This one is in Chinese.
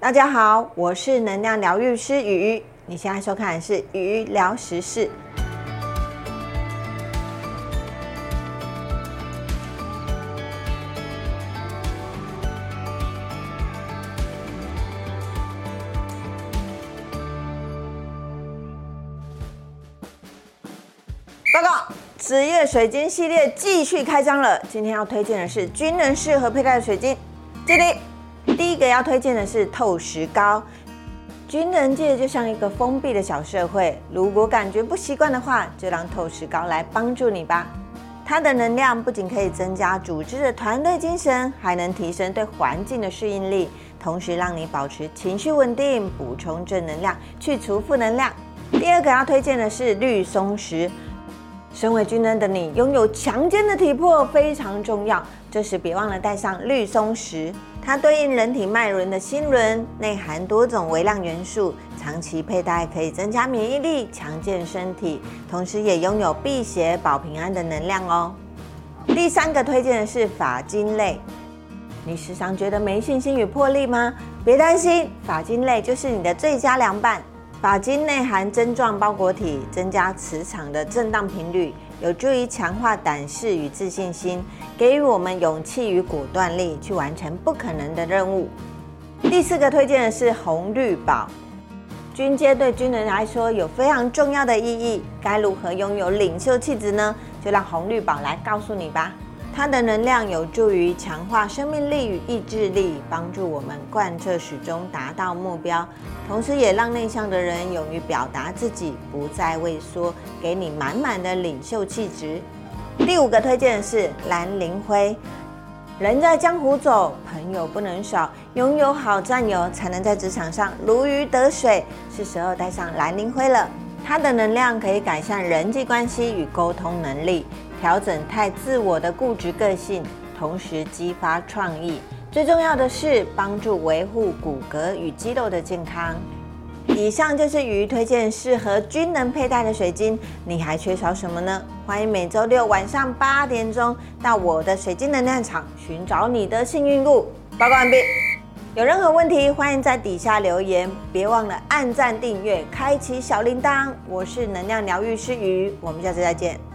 大家好，我是能量疗愈师雨。你现在收看的是雨聊时事。报告，职业水晶系列继续开张了。今天要推荐的是军人适合佩戴的水晶。这里。第一个要推荐的是透石膏。军人界就像一个封闭的小社会，如果感觉不习惯的话，就让透石膏来帮助你吧。它的能量不仅可以增加组织的团队精神，还能提升对环境的适应力，同时让你保持情绪稳定，补充正能量，去除负能量。第二个要推荐的是绿松石。身为军人的你，拥有强健的体魄非常重要，这时别忘了带上绿松石。它对应人体脉轮的心轮，内含多种微量元素，长期佩戴可以增加免疫力，强健身体，同时也拥有辟邪保平安的能量哦。第三个推荐的是发晶类，你时常觉得没信心与魄力吗？别担心，发晶类就是你的最佳良伴。发晶内含针状包裹体，增加磁场的震荡频率，有助于强化胆识与自信心，给予我们勇气与果断力，去完成不可能的任务。第四个推荐的是红绿宝，军阶对军人来说有非常重要的意义，该如何拥有领袖气质呢？就让红绿宝来告诉你吧。它的能量有助于强化生命力与意志力，帮助我们贯彻始终，达到目标。同时，也让内向的人勇于表达自己，不再畏缩，给你满满的领袖气质。第五个推荐是蓝灵灰。人在江湖走，朋友不能少，拥有好战友才能在职场上如鱼得水。是时候带上蓝灵灰了。它的能量可以改善人际关系与沟通能力。调整太自我的固执个性，同时激发创意。最重要的是帮助维护骨骼与肌肉的健康。以上就是鱼推荐适合均能佩戴的水晶，你还缺少什么呢？欢迎每周六晚上八点钟到我的水晶能量场寻找你的幸运物。报告完毕。有任何问题，欢迎在底下留言。别忘了按赞、订阅、开启小铃铛。我是能量疗愈师鱼，我们下次再见。